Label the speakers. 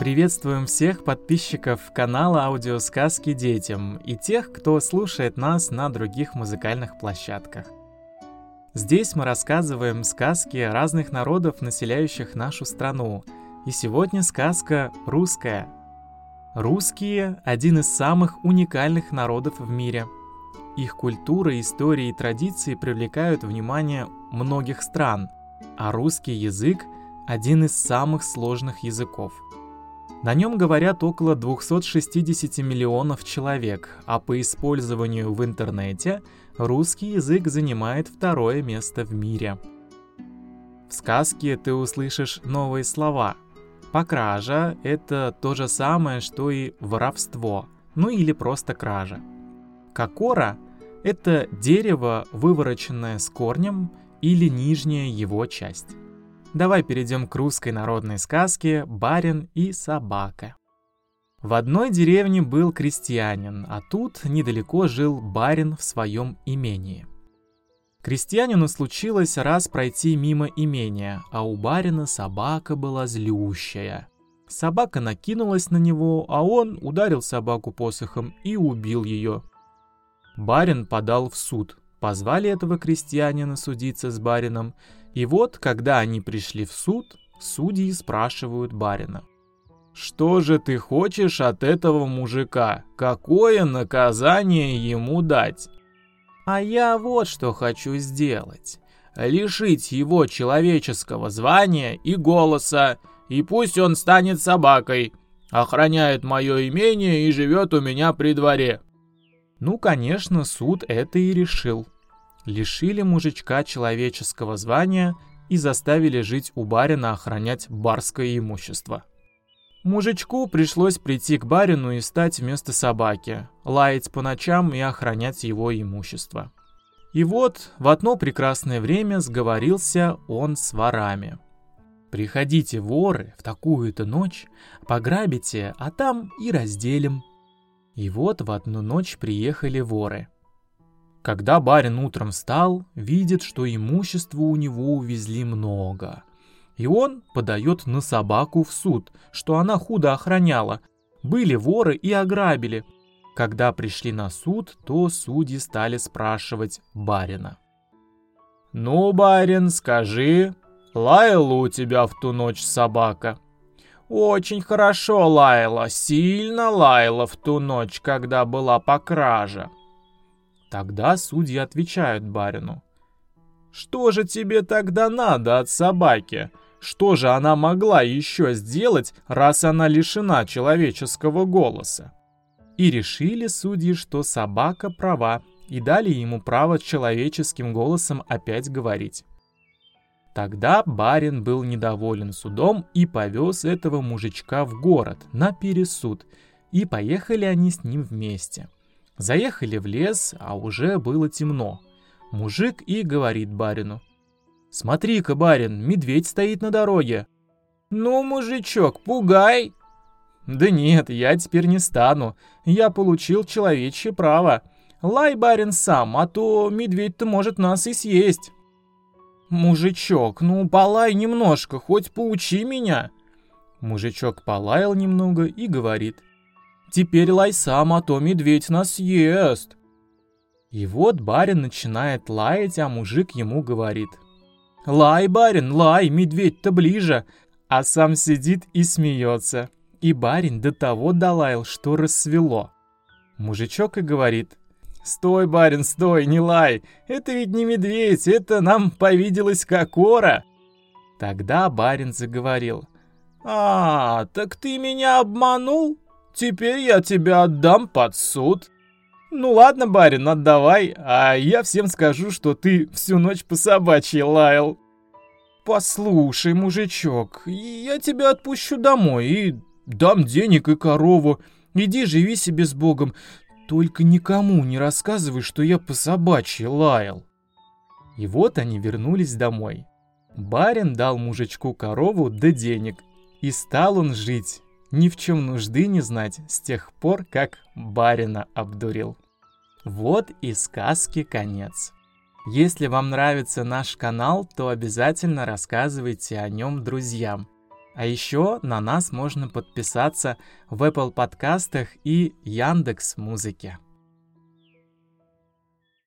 Speaker 1: Приветствуем всех подписчиков канала аудиосказки детям и тех, кто слушает нас на других музыкальных площадках. Здесь мы рассказываем сказки разных народов, населяющих нашу страну. И сегодня сказка русская. Русские – один из самых уникальных народов в мире. Их культура, история и традиции привлекают внимание многих стран, а русский язык – один из самых сложных языков – на нем говорят около 260 миллионов человек, а по использованию в интернете русский язык занимает второе место в мире. В сказке ты услышишь новые слова. Покража – это то же самое, что и воровство, ну или просто кража. Кокора – это дерево, вывороченное с корнем или нижняя его часть. Давай перейдем к русской народной сказке «Барин и собака». В одной деревне был крестьянин, а тут недалеко жил барин в своем имении. Крестьянину случилось раз пройти мимо имения, а у барина собака была злющая. Собака накинулась на него, а он ударил собаку посохом и убил ее. Барин подал в суд. Позвали этого крестьянина судиться с барином, и вот, когда они пришли в суд, судьи спрашивают барина. «Что же ты хочешь от этого мужика? Какое наказание ему дать?» «А я вот что хочу сделать. Лишить его человеческого звания и голоса, и пусть он станет собакой, охраняет мое имение и живет у меня при дворе». Ну, конечно, суд это и решил лишили мужичка человеческого звания и заставили жить у барина охранять барское имущество. Мужичку пришлось прийти к барину и стать вместо собаки, лаять по ночам и охранять его имущество. И вот в одно прекрасное время сговорился он с ворами. «Приходите, воры, в такую-то ночь, пограбите, а там и разделим». И вот в одну ночь приехали воры – когда барин утром встал, видит, что имущества у него увезли много. И он подает на собаку в суд, что она худо охраняла. Были воры и ограбили. Когда пришли на суд, то судьи стали спрашивать барина. «Ну, барин, скажи, лаяла у тебя в ту ночь собака?» «Очень хорошо лаяла, сильно лаяла в ту ночь, когда была по краже», Тогда судьи отвечают барину. «Что же тебе тогда надо от собаки? Что же она могла еще сделать, раз она лишена человеческого голоса?» И решили судьи, что собака права, и дали ему право человеческим голосом опять говорить. Тогда барин был недоволен судом и повез этого мужичка в город на пересуд, и поехали они с ним вместе. Заехали в лес, а уже было темно. Мужик и говорит барину. «Смотри-ка, барин, медведь стоит на дороге». «Ну, мужичок, пугай!» «Да нет, я теперь не стану. Я получил человечье право. Лай, барин, сам, а то медведь-то может нас и съесть». «Мужичок, ну полай немножко, хоть поучи меня». Мужичок полаял немного и говорит. Теперь лай сам, а то медведь нас съест. И вот барин начинает лаять, а мужик ему говорит. «Лай, барин, лай, медведь-то ближе!» А сам сидит и смеется. И барин до того долаял, что рассвело. Мужичок и говорит. «Стой, барин, стой, не лай! Это ведь не медведь, это нам повиделась кокора!» Тогда барин заговорил. «А, так ты меня обманул? Теперь я тебя отдам под суд. Ну ладно, барин, отдавай, а я всем скажу, что ты всю ночь по собачьи лаял. Послушай, мужичок, я тебя отпущу домой и дам денег и корову. Иди живи себе с Богом, только никому не рассказывай, что я по собачьи лаял. И вот они вернулись домой. Барин дал мужичку корову да денег, и стал он жить ни в чем нужды не знать с тех пор, как барина обдурил. Вот и сказки конец. Если вам нравится наш канал, то обязательно рассказывайте о нем друзьям. А еще на нас можно подписаться в Apple подкастах и Яндекс Музыке.